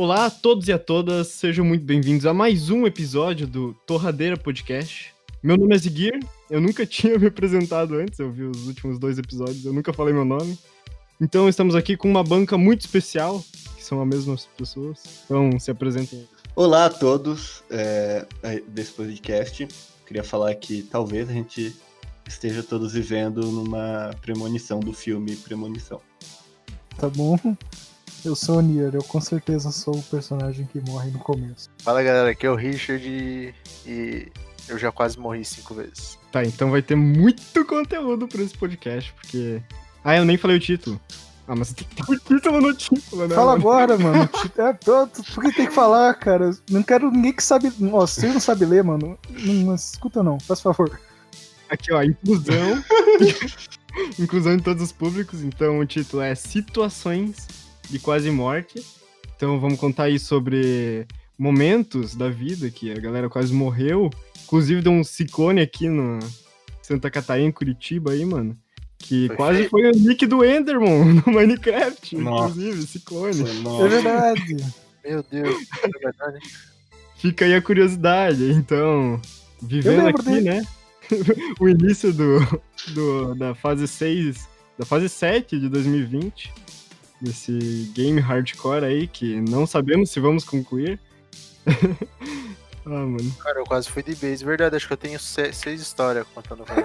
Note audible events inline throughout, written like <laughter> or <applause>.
Olá a todos e a todas, sejam muito bem-vindos a mais um episódio do Torradeira Podcast. Meu nome é Ziguir, eu nunca <laughs> tinha me apresentado antes, eu vi os últimos dois episódios, eu nunca falei meu nome. Então estamos aqui com uma banca muito especial, que são as mesmas pessoas. Então se apresentem. Olá a todos é, desse podcast. Queria falar que talvez a gente esteja todos vivendo numa premonição do filme Premonição. Tá bom. Eu sou o Nier, eu com certeza sou o personagem que morre no começo. Fala galera, aqui é o Richard e, e eu já quase morri cinco vezes. Tá, então vai ter muito conteúdo pra esse podcast, porque. Ah, eu nem falei o título. Ah, mas tem o título no título, né? Fala mano? agora, <laughs> mano. É, todo, por que tem que falar, cara? Não quero ninguém que sabe. Nossa, você não sabe ler, mano. Não, não escuta, não, faz favor. Aqui, ó, inclusão. <laughs> inclusão em todos os públicos. Então o título é Situações de Quase Morte. Então vamos contar aí sobre momentos da vida que a galera quase morreu. Inclusive deu um ciclone aqui no Santa Catarina, Curitiba aí, mano. Que Foi quase feio. foi o nick do Enderman <laughs> no Minecraft, Nossa. inclusive, ciclone. É verdade. Meu Deus, é verdade. Fica aí a curiosidade. Então, vivendo aqui, dele. né? <laughs> o início do, do, da fase 6, da fase 7 de 2020, desse game hardcore aí, que não sabemos se vamos concluir. <laughs> ah, mano. Cara, eu quase fui de base. Verdade, acho que eu tenho se- seis histórias contando pra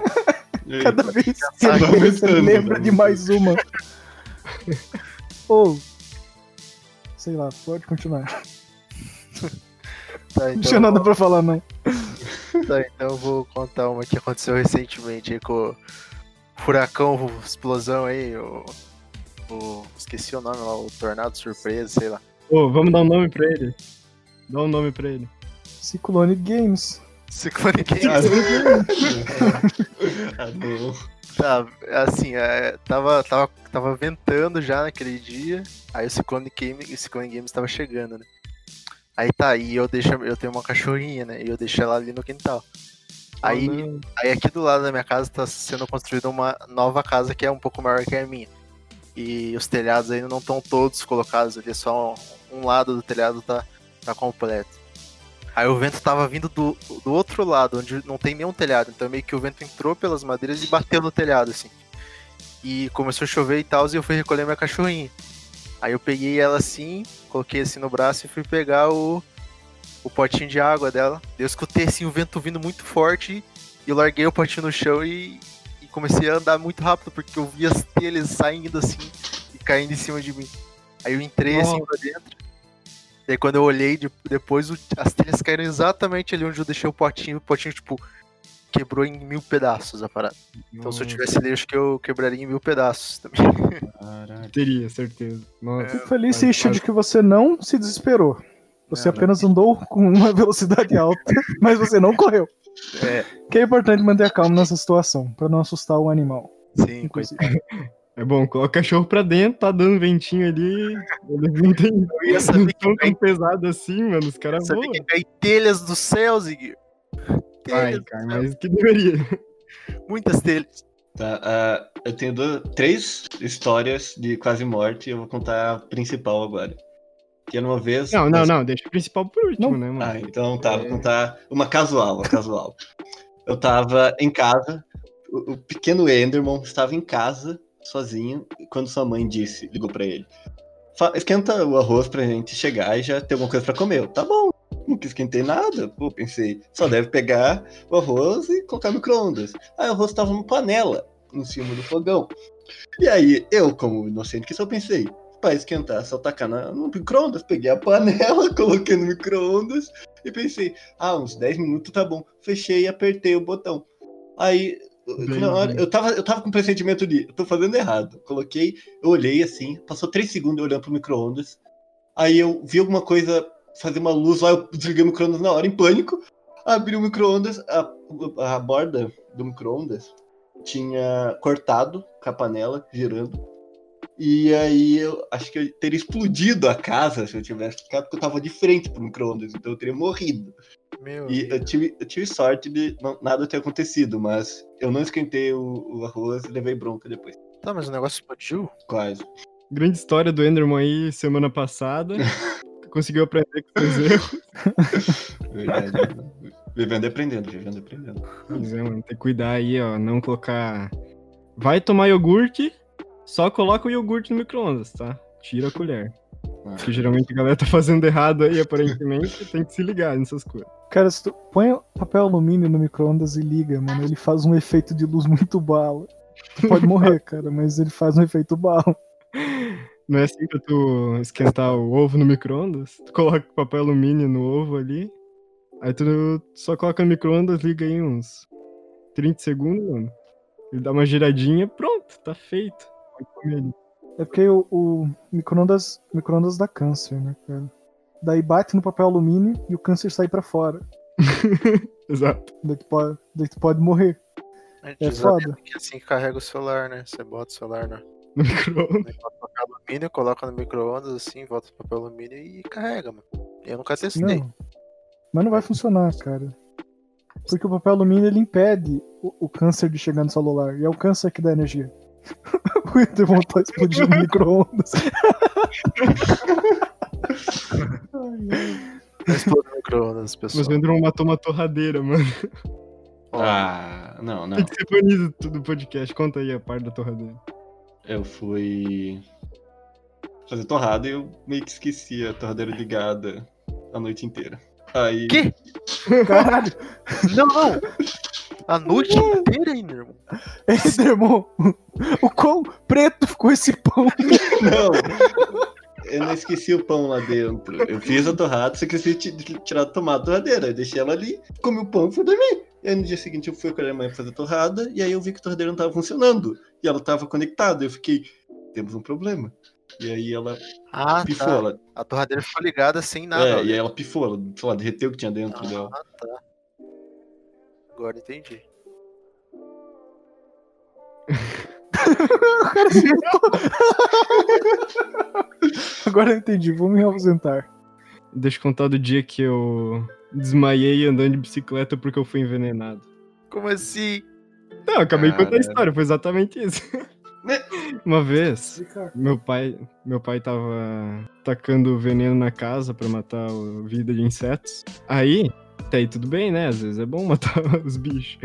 ele. <laughs> Cada vez que Tá você aumentando, lembra né? de mais uma. Ou. sei lá, pode continuar. Tá, Não então, tinha nada pra falar, não. tá, então eu vou contar uma que aconteceu recentemente aí com o furacão, explosão aí, o, o- Esqueci o nome lá, o tornado surpresa, sei lá. Ô, vamos dar um nome pra ele. Dá um nome pra ele. Ciclone Games. Ciclone Games. <laughs> Ah, não. Tá, assim, é, tava, tava, tava ventando já naquele dia, aí o Ciclone Game, o Ciclone Games tava chegando, né? Aí tá, e eu deixo, eu tenho uma cachorrinha, né? E eu deixo ela ali no quintal. Aí, Ah, não. aí aqui do lado da minha casa tá sendo construída uma nova casa que é um pouco maior que a minha. E os telhados ainda não estão todos colocados ali, só um, lado do telhado tá, tá completo. Aí o vento tava vindo do, do outro lado, onde não tem nenhum telhado. Então meio que o vento entrou pelas madeiras e bateu no telhado, assim. E começou a chover e tal, e eu fui recolher minha cachorrinha. Aí eu peguei ela assim, coloquei assim no braço e fui pegar o, o potinho de água dela. Eu escutei assim o vento vindo muito forte e eu larguei o potinho no chão e comecei a andar muito rápido, porque eu vi as telhas saindo assim e caindo em cima de mim. Aí eu entrei assim Nossa. pra dentro. E aí quando eu olhei de- depois, o- as telhas caíram exatamente ali onde eu deixei o potinho. O potinho, tipo, quebrou em mil pedaços a parada. Então se eu tivesse ali, acho que eu quebraria em mil pedaços também. Caralho. Teria, certeza. Nossa. Fico feliz, Mas- de que você não se desesperou. Você É, né? apenas andou <laughs> com uma velocidade alta, mas você não correu. É, Que é importante manter a calma nessa situação, pra não assustar o animal. sim, Inclusive. <laughs> É bom, coloca o cachorro pra dentro, tá dando ventinho ali. Ele não tem. Eu ia Não saber tão pesado assim, mano. Os caras voam. que cai telhas do céu, Zig. Ai, cara, mas que deveria. muitas telhas. Tá, ah, eu tenho duas- três histórias de quase morte e eu vou contar a principal agora. Que era uma vez. Não, não, não, deixa o principal por último, Não. né, mano? Ah, então tá, vou contar uma casual, uma casual. Eu tava em casa, o, o pequeno Enderman estava em casa, sozinho, quando sua mãe disse, ligou pra ele. "Fa- Esquenta o arroz pra gente chegar e já ter alguma coisa pra comer. Eu, tá bom, não esquentei nada. Pô, pensei, só deve pegar o arroz e colocar no micro-ondas. Aí o arroz tava numa panela, em cima do fogão. E aí, eu, como inocente que só pensei, pra esquentar, só tacar na- no micro-ondas. Peguei a panela, <laughs> coloquei no micro-ondas e pensei, ah, uns 10 minutos tá bom. Fechei e apertei o botão. Aí, Bem, na hora, bem. eu tava, eu tava com o pressentimento de, eu tô fazendo errado. Coloquei, eu olhei assim, passou 3 segundos eu olhando pro micro-ondas. Aí eu vi alguma coisa fazer uma luz lá, eu desliguei o micro-ondas na hora, em pânico. Abri o micro-ondas, a, a borda do micro-ondas tinha cortado com a panela, girando. E aí eu acho que eu teria explodido a casa se eu tivesse ficado, porque eu tava de frente pro micro-ondas, então eu teria morrido. Meu E Deus. eu tive, eu tive sorte de não- nada ter acontecido, mas eu não esquentei o, o arroz e levei bronca depois. Tá, mas o negócio explodiu? Quase. Grande história do Enderman aí semana passada. <laughs> conseguiu aprender com os seus erros. Verdade. Vivendo e aprendendo, vivendo e aprendendo. Pois é, mano, tem que cuidar aí, ó, não colocar... Vai tomar iogurte, só coloca o iogurte no micro-ondas, tá? Tira a colher. Ah, Que geralmente a galera tá fazendo errado aí, aparentemente, tem que se ligar nessas coisas. Cara, se tu põe papel alumínio no micro-ondas e liga, mano, ele faz um efeito de luz muito bala. Tu pode morrer, <laughs> cara, mas ele faz um efeito bala. Não é assim pra tu esquentar o ovo no micro-ondas? Tu coloca papel alumínio no ovo ali, aí tu só coloca no micro-ondas, liga aí uns 30 segundos, mano. Ele dá uma giradinha, pronto, tá feito. É porque o, o micro-ondas micro dá câncer, né, cara? Daí bate no papel alumínio e o câncer sai pra fora. <laughs> Exato. Daí tu pode, daí tu pode morrer. É, É foda. que assim que carrega o celular, né? Você bota o celular no No micro-ondas. papel alumínio, coloca no micro-ondas assim, volta pro papel alumínio e carrega, mano. Eu nunca testei. Não. Mas não vai funcionar, cara. Porque o papel alumínio ele impede o, o câncer de chegar no celular. E é o câncer que dá energia. <laughs> o Enderman tá explodindo no micro-ondas. Não explode o micro-ondas, pessoal. Mas o Enderman matou uma torradeira, mano. Ah, não, não. Tem que ser banido do podcast. Conta aí a parte da torradeira. Eu fui fazer torrada e eu meio que esqueci a torradeira ligada a noite inteira. Aí. Que? Caralho! Não, não! A noite inteira ainda, irmão. Enderman! O quão preto ficou esse pão? Não! Eu não esqueci o pão lá dentro. Eu fiz a torrada, só que eu esqueci de ti- tirar a tomada da torradeira. Eu deixei ela ali, comi o pão e fui dormir. E aí no dia seguinte eu fui acordar a manhã pra fazer a torrada, e aí eu vi que a torradeira não tava funcionando. E ela tava conectada. Eu fiquei, temos um problema. E aí ela Ah, pifou, tá. ela. A torradeira ficou ligada sem nada. é, e aí ela pifou, ela, sei lá, derreteu o que tinha dentro dela. Ah, tá. Agora entendi. <laughs> O cara acertou. <laughs> Agora eu entendi, vou me ausentar. Deixa eu contar do dia que eu desmaiei andando de bicicleta porque eu fui envenenado. Como assim? Não, acabei de contar a história, foi exatamente isso. Né? Uma vez, meu pai, meu pai tava tacando veneno na casa pra matar a vida de insetos. Aí, até aí tudo bem, né? Às vezes é bom <laughs> matar os bichos.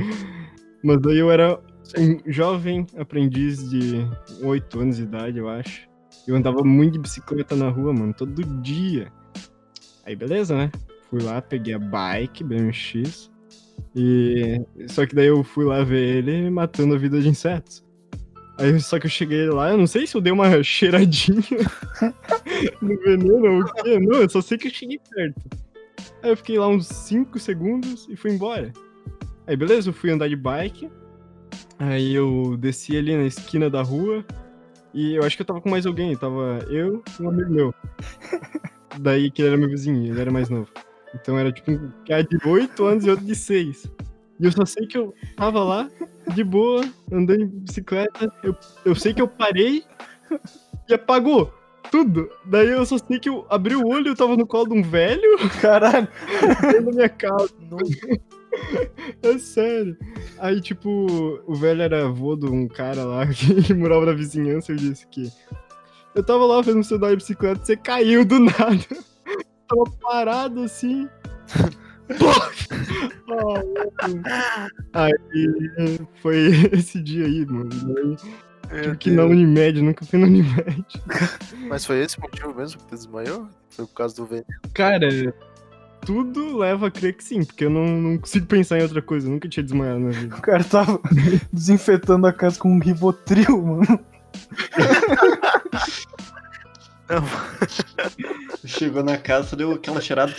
Mas daí eu era um jovem aprendiz de 8 anos de idade, eu acho. Eu andava muito de bicicleta na rua, mano, todo dia. Aí beleza, né? Fui lá, peguei a bike, BMX. E. Só que daí eu fui lá ver ele matando a vida de insetos. Aí só que eu cheguei lá, eu não sei se eu dei uma cheiradinha <laughs> no veneno ou o quê. Não, eu só sei que eu cheguei perto. Aí eu fiquei lá uns 5 segundos e fui embora. Aí beleza, eu fui andar de bike. Aí eu desci ali na esquina da rua. E eu acho que eu tava com mais alguém. Tava eu e um amigo meu. <laughs> Daí que ele era meu vizinho, ele era mais novo. Então era tipo um cara de 8 anos e outro de 6. E eu só sei que eu tava lá, de boa, andando de bicicleta. Eu, eu sei que eu parei <laughs> e apagou tudo. Daí eu só sei que eu abri o olho, eu tava no colo de um velho Caralho! dentro da minha casa. É sério. Aí, tipo, o velho era avô de um cara lá <laughs> que morava na vizinhança. Eu disse que eu tava lá fazendo seu de bicicleta, você caiu do nada. <laughs> Tava parado assim. <laughs> Aí foi esse dia aí, mano. Tive que ir na Unimed, nunca fui na Unimed. <laughs> Mas foi esse o motivo mesmo que tu desmaiou? Foi por causa do veneno? Cara, tudo leva a crer que sim, porque eu não, não consigo pensar em outra coisa. Eu nunca tinha desmaiado na vida. O cara tava <laughs> desinfetando a casa com um rivotril, mano. <laughs> Chegou na casa, deu aquela cheirada.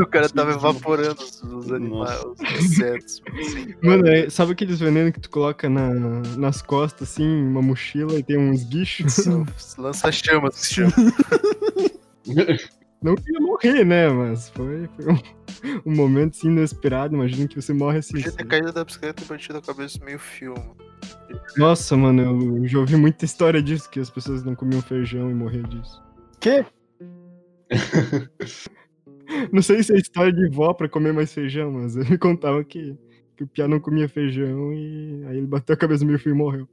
O cara tava evaporando os, os animais, os insetos. <laughs> Assim. Mano, é- sabe aqueles venenos que tu coloca na, nas costas, assim, uma mochila e tem uns guichos? Sim. Lança se chama. Não queria morrer, né? Mas foi, foi um, um momento assim, inesperado. Imagina que você morre assim. Podia ter sabe? caído da bicicleta e batido a cabeça meio mano. Nossa, mano, eu já ouvi muita história disso, que as pessoas não comiam feijão e morriam disso. Quê? <laughs> Não sei se é história de vó pra comer mais feijão, mas ele me contava que, que o Pia não comia feijão e aí ele bateu a cabeça no meu filho e morreu.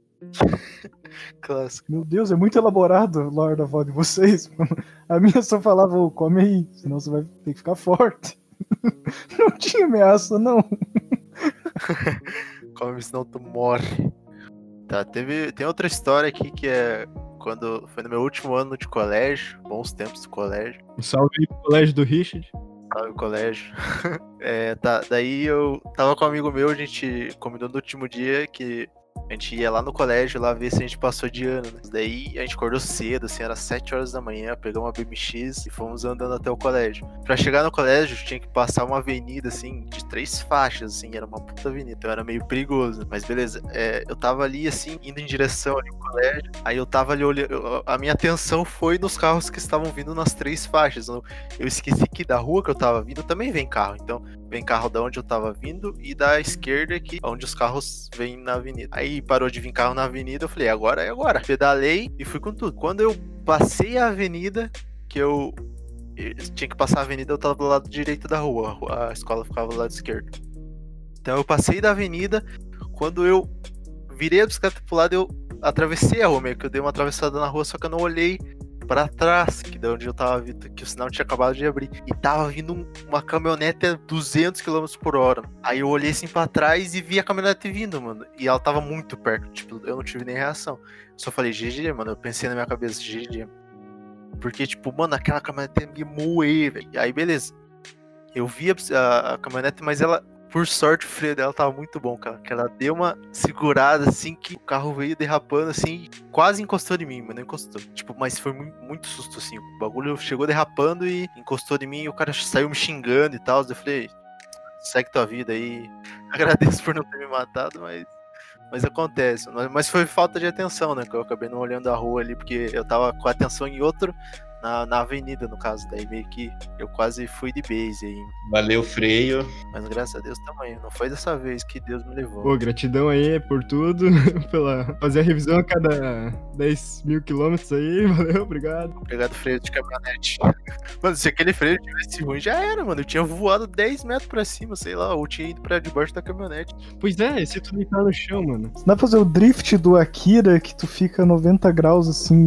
Clássico. Meu Deus, é muito elaborado o lore da avó de vocês. mano. <laughs> A minha só falava, ô, come aí, senão você vai ter que ficar forte. <laughs> Não tinha ameaça, não. Come, senão tu morre. Tá, teve. Tem outra história aqui que é quando foi no meu último ano de colégio, bons tempos do colégio. Um salve aí pro colégio do Richard. O colégio. <laughs> É, tá, daí eu tava com um amigo meu, a gente combinou no último dia que a gente ia lá no colégio lá ver se a gente passou de ano, né? Daí a gente acordou cedo, assim, era 7 horas da manhã, pegamos uma BMX e fomos andando até o colégio. Pra chegar no colégio, tinha que passar uma avenida, assim, de três faixas, assim, era uma puta avenida, então era meio perigoso. Mas beleza, é, eu tava ali, assim, indo em direção ali ao colégio, aí eu tava ali olhando, a minha atenção foi nos carros que estavam vindo nas três faixas. Eu, eu esqueci que da rua que eu tava vindo também vem carro, então vem carro da onde eu tava vindo e da esquerda aqui, onde os carros vêm na avenida. Aí parou de vir carro na avenida, eu falei, agora é agora. Pedalei e fui com tudo. Quando eu passei a avenida, que eu, eu tinha que passar a avenida, eu tava do lado direito da rua- a escola ficava do lado esquerdo. Então eu passei da avenida, quando eu virei a bicicleta pro lado, eu atravessei a rua, meio que eu dei uma atravessada na rua, só que eu não olhei pra trás, que da onde eu tava vindo, que o sinal tinha acabado de abrir. E tava vindo um- uma caminhonete a 200 km por hora. Aí eu olhei assim pra trás e vi a caminhonete vindo, mano. E ela tava muito perto, tipo, eu não tive nem reação. Só falei, GG, mano. Eu pensei na minha cabeça, GG. Porque, tipo, mano, aquela caminhonete ia me moer, velho. Aí, beleza. Eu vi a, a- a caminhonete, mas ela, por sorte, o freio dela tava muito bom, cara. Que ela deu uma segurada, assim, que o carro veio derrapando, assim, quase encostou em mim, mas não encostou. Tipo, mas foi mu- muito, susto, assim. O bagulho chegou derrapando e encostou em mim e o cara saiu me xingando e tal. Eu falei, segue tua vida aí. <laughs> Agradeço por não ter me matado, mas. Mas acontece. Mas- foi falta de atenção, né? Que eu acabei não olhando a rua ali, porque eu tava com atenção em outro, na, na avenida, no caso. Daí meio que eu quase fui de base aí. Valeu, freio. Mas graças a Deus também. Não foi dessa vez que Deus me levou. Pô, gratidão aí por tudo, <laughs> pela fazer a revisão a cada 10 mil quilômetros aí, <laughs> valeu, obrigado. Obrigado, freio de caminhonete. <laughs> Mano, se aquele freio tivesse ruim, já era, mano. Eu tinha voado 10 metros pra cima, sei lá, ou tinha ido pra debaixo da caminhonete. Pois é, e se tu deitar no chão, mano? Dá pra fazer o drift do Akira que tu fica 90 graus assim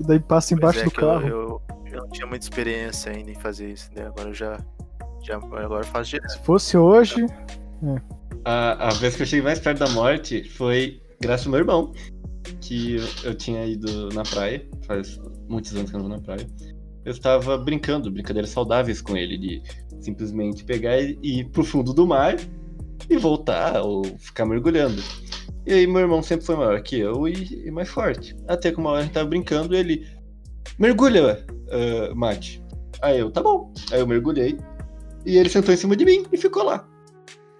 e daí passa embaixo é do que eu- carro. Eu, eu não tinha muita experiência ainda em fazer isso, né? Agora eu já. já agora eu faço direto. Se fosse hoje, A, a vez que eu cheguei mais perto da morte foi graças ao meu irmão. Que eu, eu tinha ido na praia, faz muitos anos que eu não vou na praia. Eu estava brincando, brincadeiras saudáveis com ele, de simplesmente pegar e ir pro fundo do mar e voltar, ou ficar mergulhando. E aí meu irmão sempre foi maior que eu e, e mais forte. Até que uma hora a gente tava brincando e ele. Mergulha, ah, Mate. Aí eu, tá bom. Aí eu mergulhei. E ele sentou em cima de mim e ficou lá.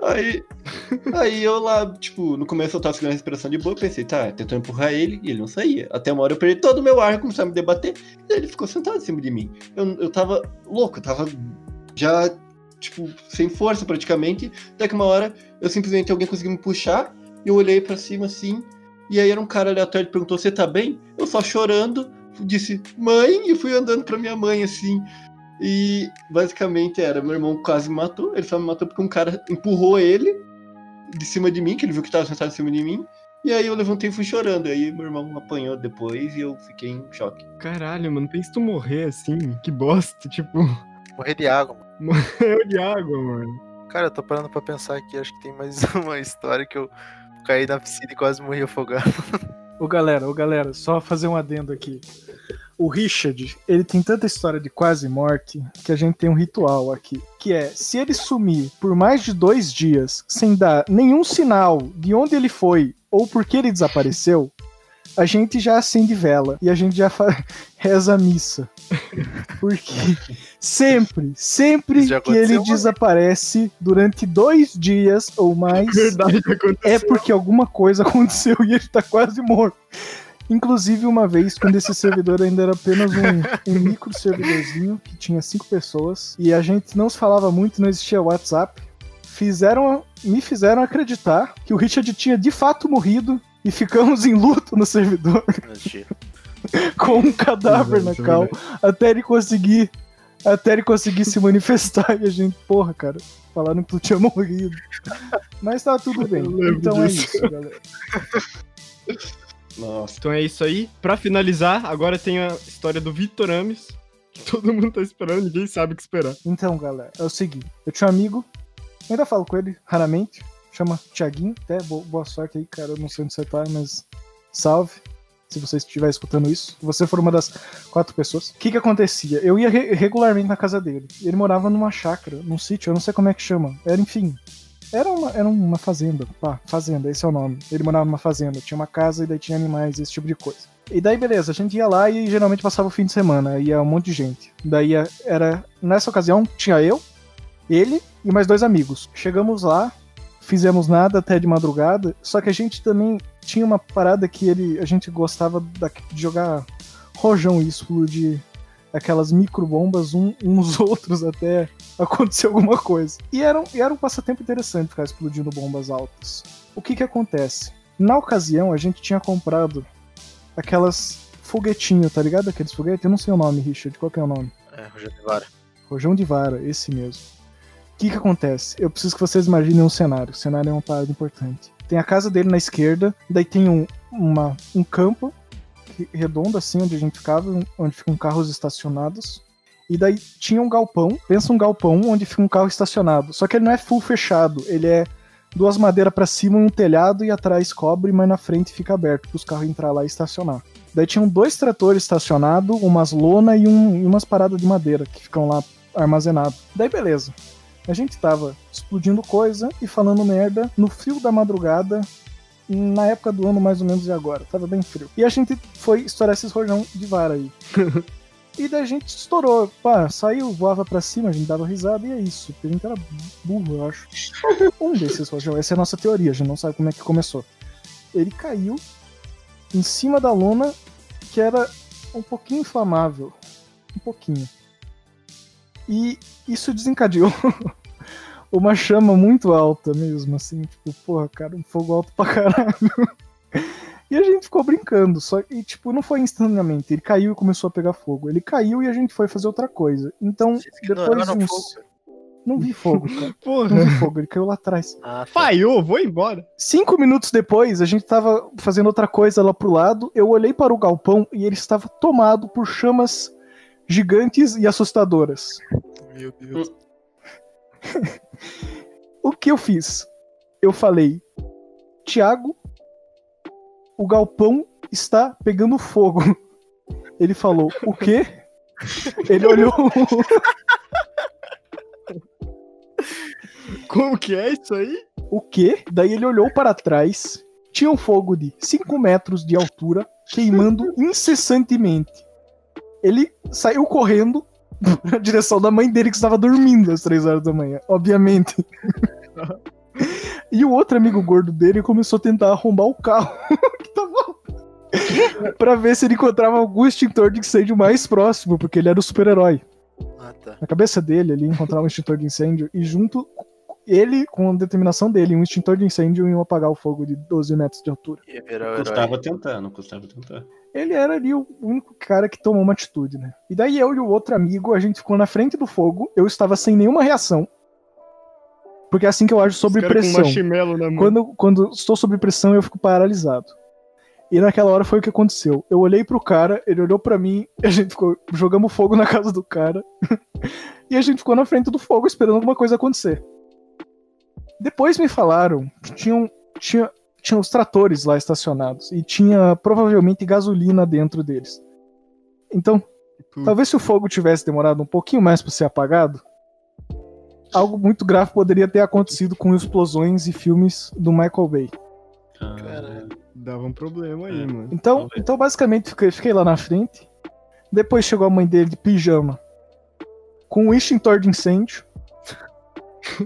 Aí, <laughs> aí eu lá, tipo, no começo eu tava segurando a respiração de boa, pensei, tá, tentou empurrar ele e ele não saía. Até uma hora eu perdi todo o meu ar, começou a me debater, e ele ficou sentado em cima de mim. Eu, eu tava louco, eu tava já, tipo, sem força praticamente. Até que uma hora eu simplesmente alguém conseguiu me puxar, eu olhei pra cima assim, e aí era um cara aleatório que perguntou: Você tá bem? Eu só chorando, disse, mãe, e fui andando pra minha mãe assim. E basicamente era, meu irmão quase me matou. Ele só me matou porque um cara empurrou ele de cima de mim, que ele viu que tava sentado em cima de mim. E aí eu levantei e fui chorando. Aí meu irmão apanhou depois e eu fiquei em choque. Caralho, mano, pensa tu morrer assim, que bosta, <laughs> tipo, Morrer de água, mano. eu de água, mano. Cara, eu tô parando pra pensar aqui, acho que tem mais <laughs> uma história que eu caí na piscina e quase morri afogado. Ô galera, ô galera, só fazer um adendo aqui. O Richard, ele tem tanta história de quase morte que a gente tem um ritual aqui. Que é, se ele sumir por mais de dois dias sem dar nenhum sinal de onde ele foi ou por que ele desapareceu, a gente já acende vela e a gente já fa- <laughs> reza a missa. Porque sempre, sempre que ele desaparece durante dois dias ou mais, Verdade é porque alguma coisa <laughs> aconteceu e ele tá quase morto. Inclusive, uma vez, quando esse servidor ainda era apenas um, um micro servidorzinho, que tinha cinco pessoas, e a gente não se falava muito, não existia WhatsApp, fizeram, me fizeram acreditar que o Richard tinha de fato morrido e ficamos em luto no servidor <laughs> com um cadáver na é cal até ele conseguir até ele conseguir se manifestar e a gente, porra, cara, falaram que tu tinha morrido. Mas tá tudo bem. Então é disso. isso, galera. Nossa. Então é isso aí. Pra finalizar, agora tem a história do Vitor Ames. Que todo mundo tá esperando, ninguém sabe o que esperar. Então, galera, é o seguinte. Eu tinha um amigo, ainda falo com ele raramente, chama Tiaguinho. Até bo- boa sorte aí, cara. Eu não sei onde você tá, mas salve. Se você estiver escutando isso. Você for uma das quatro pessoas. O que que acontecia? Eu ia re- regularmente na casa dele. Ele morava numa chácara, num sítio, eu não sei como é que chama. Era, enfim. Era uma, era uma fazenda. Pá, fazenda, esse é o nome. Ele morava numa fazenda. Tinha uma casa e daí tinha animais, esse tipo de coisa. E daí, beleza, a gente ia lá e geralmente passava o fim de semana. Ia um monte de gente. Daí ia- era. Nessa ocasião, tinha eu, ele e mais dois amigos. Chegamos lá, fizemos nada até de madrugada, só que a gente também tinha uma parada que ele, a gente gostava da- de jogar rojão e explodir aquelas microbombas um, uns <laughs> outros até acontecer alguma coisa. E era, um- e era um passatempo interessante ficar explodindo bombas altas. O que que acontece? Na ocasião, a gente tinha comprado aquelas foguetinho, tá ligado? Aqueles foguetes? Eu não sei o nome, Richard. Qual que é o nome? É, Rogério Vara. Rojão de vara, esse mesmo. O que que acontece? Eu preciso que vocês imaginem um cenário. O cenário é uma parada importante. Tem a casa dele na esquerda, daí tem um, uma, um campo re- redondo assim, onde a gente ficava, onde ficam carros estacionados. E daí tinha um galpão, pensa um galpão onde fica um carro estacionado. Só que ele não é full fechado, ele é duas madeiras pra cima, um telhado e atrás cobre, mas na frente fica aberto para os carros entrar lá e estacionar. Daí tinham dois tratores estacionados, umas lona e, um, e umas paradas de madeira que ficam lá armazenados. Daí beleza. A gente tava explodindo coisa e falando merda no frio da madrugada, na época do ano mais ou menos de agora. Tava bem frio. E a gente foi estourar esses rojão de vara aí. <laughs> e daí a gente estourou. Pá, saiu, voava pra cima, a gente dava risada e é isso. Porque a gente era burro, eu acho. <laughs> um desses rojão, essa é a nossa teoria, a gente não sabe como é que começou. Ele caiu em cima da lona que era um pouquinho inflamável. Um pouquinho. E isso desencadeou <laughs> uma chama muito alta mesmo, assim, tipo, porra, cara, um fogo alto pra caralho. E a gente ficou brincando, só que, tipo, não foi instantaneamente. Ele caiu e começou a pegar fogo. Ele caiu e a gente foi fazer outra coisa. Então, Vocês depois uns... fogo. Não vi fogo, cara. <laughs> Porra, Não vi fogo, ele caiu lá atrás. Ah, tá. falhou, vou embora. Cinco minutos depois, a gente tava fazendo outra coisa lá pro lado. Eu olhei para o galpão e ele estava tomado por chamas gigantes e assustadoras. Meu Deus. <laughs> O que eu fiz? Eu falei, Tiago, o galpão está pegando fogo. <laughs> Ele falou, o quê? <laughs> Ele olhou. Como que é isso aí? O quê? Daí ele olhou para trás. Tinha um fogo de 5 metros de altura, queimando incessantemente. Ele saiu correndo <laughs> na direção da mãe dele, que estava dormindo às 3 horas da manhã, obviamente. E o outro amigo gordo dele começou a tentar arrombar o carro <laughs> que tava pra ver se ele encontrava algum extintor de incêndio mais próximo, porque ele era o super-herói. Ah, tá. Na cabeça dele, ele encontrava um extintor de incêndio e junto ele, com a determinação dele, um extintor de incêndio iam apagar o fogo de 12 metros de altura. Ia virar o herói. Custava tentando, custava tentar. Ele era ali o único cara que tomou uma atitude, né? E daí eu e o outro amigo, a gente ficou na frente do fogo, eu estava sem nenhuma reação. Porque é assim que eu ajo sob pressão. Com marshmallow na mão. Quando, quando estou sob pressão, eu fico paralisado. E naquela hora foi o que aconteceu. Eu olhei pro cara, ele olhou pra mim, e <laughs> a gente ficou. Jogamos fogo na casa do cara. <laughs> e a gente ficou na frente do fogo esperando alguma coisa acontecer. Depois me falaram que tinham, tinha, tinha os tratores lá estacionados. E tinha provavelmente gasolina dentro deles. Então, talvez se o fogo tivesse demorado um pouquinho mais pra ser apagado, algo muito grave poderia ter acontecido com explosões e filmes do Michael Bay. Caralho. Dava um problema aí, É. mano. Então, então basicamente, fiquei, fiquei lá na frente. Depois chegou a mãe dele de pijama com um extintor de incêndio.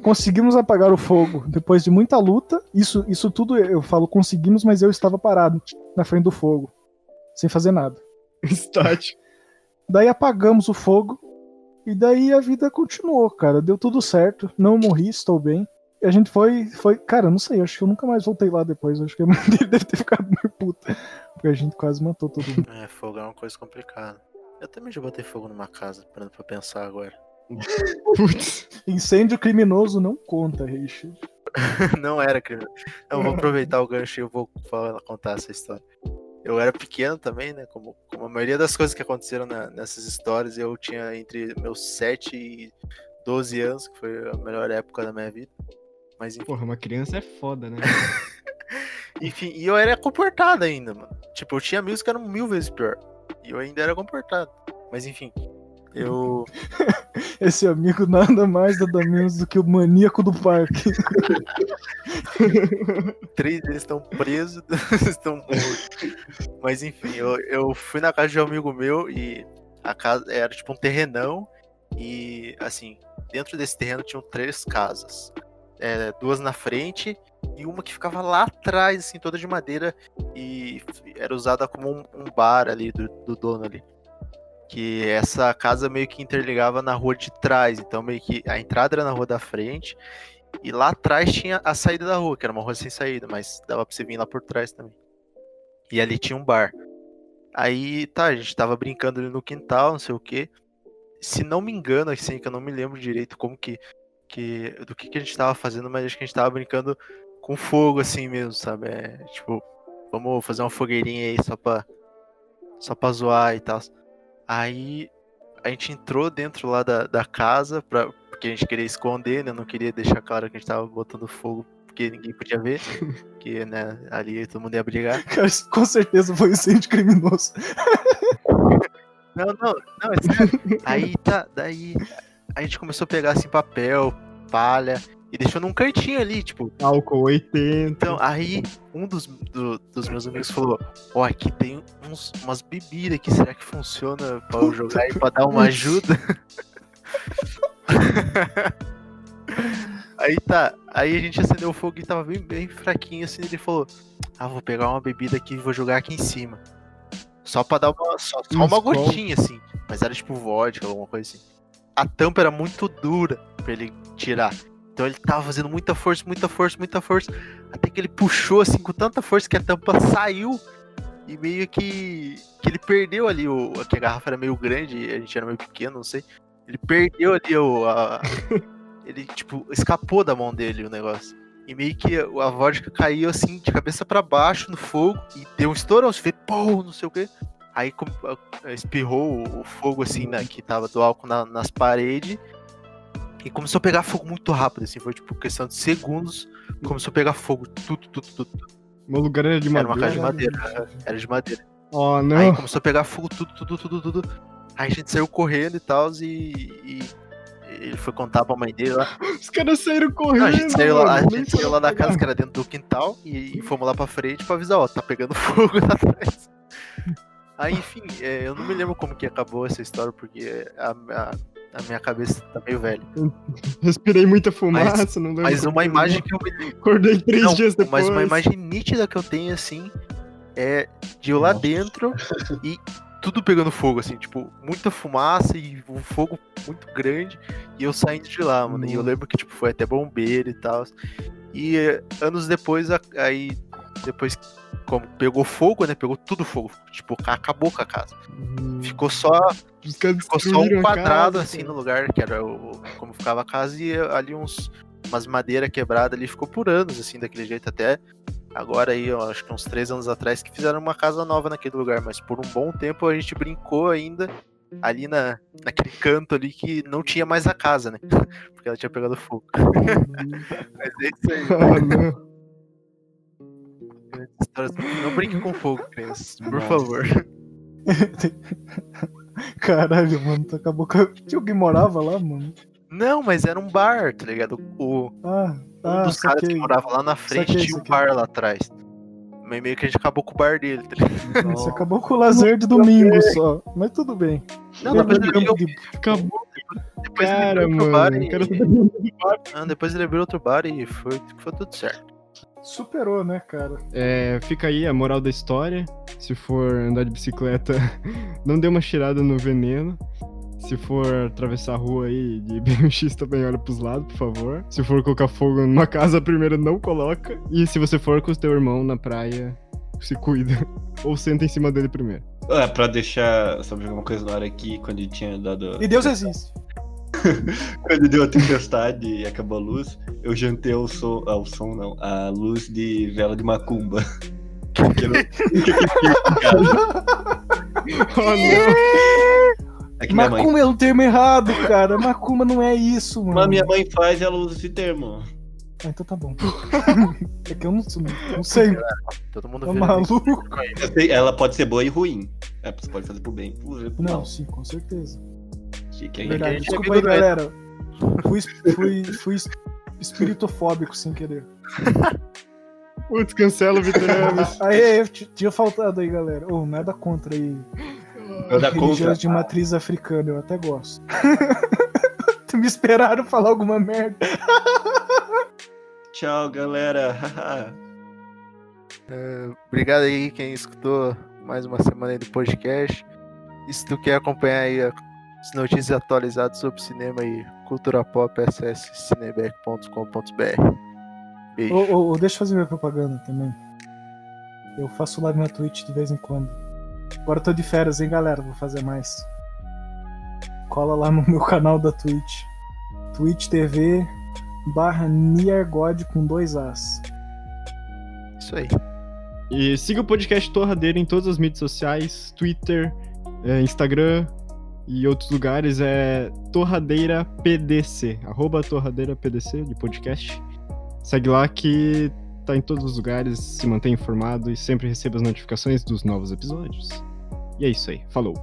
Conseguimos apagar o fogo depois de muita luta. Isso, isso tudo eu falo conseguimos, mas eu estava parado na frente do fogo, sem fazer nada. <laughs> Estático. Daí apagamos o fogo e daí a vida continuou, cara. Deu tudo certo, não morri, estou bem. E a gente foi, foi, cara, não sei, acho que eu nunca mais voltei lá depois. Acho que a <laughs> mãe dele deve ter ficado meio puta, porque a gente quase matou todo mundo. É, fogo é uma coisa complicada. Eu também já botei fogo numa casa, parando pra pensar agora. Putz. Incêndio criminoso não conta, Richard. <laughs> não era criminoso. Eu vou aproveitar o gancho e eu vou falar, contar essa história. Eu era pequeno também, né? Como, como a maioria das coisas que aconteceram na- nessas histórias, eu tinha entre meus 7 e 12 anos, que foi a melhor época da minha vida. Mas enfim. Porra, uma criança é foda, né? <laughs> Enfim, e eu era comportado ainda, mano. Tipo, eu tinha amigos que eram mil vezes pior. E eu ainda era comportado. Mas enfim. Eu. <laughs> Esse amigo nada mais, nada menos do que o maníaco do parque. <laughs> Três deles estão presos, <laughs> estão mortos. Mas enfim, eu, eu fui na casa de um amigo meu e a casa era tipo um terrenão. E assim, dentro desse terreno tinham três casas. É, duas na frente e uma que ficava lá atrás, assim, toda de madeira. E era usada como um, um bar ali do, do dono ali. Que essa casa meio que interligava na rua de trás. Então meio que a entrada era na rua da frente. E lá atrás tinha a saída da rua, que era uma rua sem saída, mas dava pra você vir lá por trás também. E ali tinha um bar. Aí, tá, a gente tava brincando ali no quintal, não sei o quê. Se não me engano, assim, que eu não me lembro direito como que. que do que, que a gente tava fazendo, mas acho que a gente tava brincando com fogo, assim mesmo, sabe? É, tipo, vamos fazer uma fogueirinha aí só pra. só pra zoar e tal. Aí a gente entrou dentro lá da, da casa, pra, porque a gente queria esconder, né? Não queria deixar claro que a gente tava botando fogo, porque ninguém podia ver. <laughs> Porque, né, ali todo mundo ia brigar. <laughs> Cara, com certeza foi incêndio criminoso. <laughs> Não, não, não, é sério. Aí tá, daí a gente começou a pegar assim papel, palha, e deixou num cantinho ali, tipo. Álcool 80. Então, aí um dos, do- dos meus amigos falou: Ó, aqui tem uns, umas bebidas aqui, será que funciona pra eu jogar e pra dar uma ajuda? <laughs> aí tá, aí a gente acendeu o fogo e tava bem, bem fraquinho assim. Ele falou: Ah, vou pegar uma bebida aqui e vou jogar aqui em cima. Só pra dar uma, só, só Um uma gotinha assim, mas era tipo vodka, alguma coisa assim. A tampa era muito dura pra ele tirar. Então ele tava fazendo muita força, muita força, muita força. Até que ele puxou assim com tanta força que a tampa saiu. E meio que, que ele perdeu ali o. Que a garrafa era meio grande, a gente era meio pequeno, não sei. Ele perdeu ali o. a- <laughs> ele, tipo, escapou da mão dele o negócio. E meio que a vodka caiu assim, de cabeça pra baixo no fogo. E deu um estourão, você vê, pô, não sei o quê. Aí espirrou o- o fogo assim, né, que tava do álcool na- nas paredes. E começou a pegar fogo muito rápido, assim, foi tipo questão de segundos. Começou a pegar fogo, tudo, tudo, tudo. Meu lugar era de Era madeira. uma casa de madeira, era de madeira. Oh, Aí não. começou a pegar fogo, tudo, tudo, tudo, tudo. Aí a gente saiu correndo e tal, e, e ele foi contar pra mãe dele lá. Os caras saíram correndo. Não, a gente saiu lá, a mano, nem gente saiu lá da casa, que era dentro do quintal, e, e fomos lá pra frente pra avisar, ó, tá pegando <laughs> fogo lá atrás. Aí, enfim, é, eu não me lembro como que acabou essa história, porque a, a, a minha cabeça tá meio velha. Respirei muita fumaça, não lembro. Mas uma imagem que eu Acordei três Não, dias depois. mas uma imagem nítida que eu tenho, assim, é de eu lá Nossa. dentro e tudo pegando fogo, assim, tipo, muita fumaça e um fogo muito grande e eu saindo de lá, mano. E eu lembro que, tipo, foi até bombeiro e tal. E eh, anos depois, aí, depois, como pegou fogo, né? Pegou tudo fogo. Tipo, acabou com a casa. Hum, Ficou só ficou só um quadrado casa, assim cara. no lugar que era o, como ficava a casa e ali uns umas madeira quebrada ali ficou por anos assim daquele jeito até agora aí eu acho que uns três anos atrás que fizeram uma casa nova naquele lugar mas por um bom tempo a gente brincou ainda ali na naquele canto ali que não tinha mais a casa né <laughs> porque ela tinha pegado fogo <laughs> mas é isso aí <laughs> Ah, não. Brinque com fogo crianças por Nossa. favor <laughs> Caralho, mano, tu acabou com. Tinha alguém morava lá, mano? não mas era um bar tá ligado o Ah, Um ah, dos caras que morava lá na frente Saquei, tinha um saquei. bar lá atrás. Mas meio que a gente acabou com o bar dele, tá ligado? <laughs> Você acabou com o lazer de domingo só. Mas tudo bem. Não, depois ele, abriu, de- Acabou, depois ele cara, abriu outro bar e... Cara tá Ah, depois ele abriu outro bar e foi, foi tudo certo. Superou, né, cara? É, fica aí a moral da história. Se for andar de bicicleta, <laughs> não dê uma cheirada no veneno. Se for atravessar a rua aí de <laughs> BMX também olha pros lados, por favor. Se for colocar fogo numa casa, <laughs> primeiro não coloca. E se você for com o teu irmão na praia, se cuida. Ou senta em cima dele primeiro. É, pra deixar, sabe, alguma coisa no ar aqui, quando ele tinha dado... E Deus existe. <laughs> quando deu a tempestade e acabou a luz, eu jantei o som, ah, o som não, a luz de vela de macumba. Não-. Oh, não. É que minha mãe, Macumba é um termo errado, cara. Macumba não é isso, mano. mas minha mãe faz e ela usa esse termo. Ah, então tá bom. <laughs> é que eu não, não sei, Todo mundo tá maluco? Sei, ela pode ser boa e ruim. É, você pode fazer pro bem, pro Não, mal. sim, com certeza. Verdade. gente é Desculpa aí, galera. Fui, fui, fui espiritofóbico sem querer. Putz, cancela o Vitor Ramos. <laughs> Aí, eu t- tinha faltado aí, galera. Ô, nada contra aí. Nada contra. De matriz africana, eu até gosto. <laughs> Me esperaram falar alguma merda. Tchau, galera. <laughs> É, Obrigado aí quem escutou mais uma semana aí do podcast. E se tu quer acompanhar aí as notícias atualizadas sobre cinema e cultura pop, acesse. Beijo. Ô, ô, ô, deixa eu fazer minha propaganda também. Eu faço live na Twitch de vez em quando. Agora eu tô de férias, hein, galera? Vou fazer mais. Cola lá no <laughs> meu canal da Twitch. Twitch TV barra Niergod com dois As. Isso aí. E siga o podcast Torradeira em todas as mídias sociais, Twitter, eh, Instagram e outros lugares. É Torradeira PDC, arroba Torradeira PDC de podcast. Segue lá que tá em todos os lugares, se mantém informado e sempre receba as notificações dos novos episódios. E é isso aí, falou!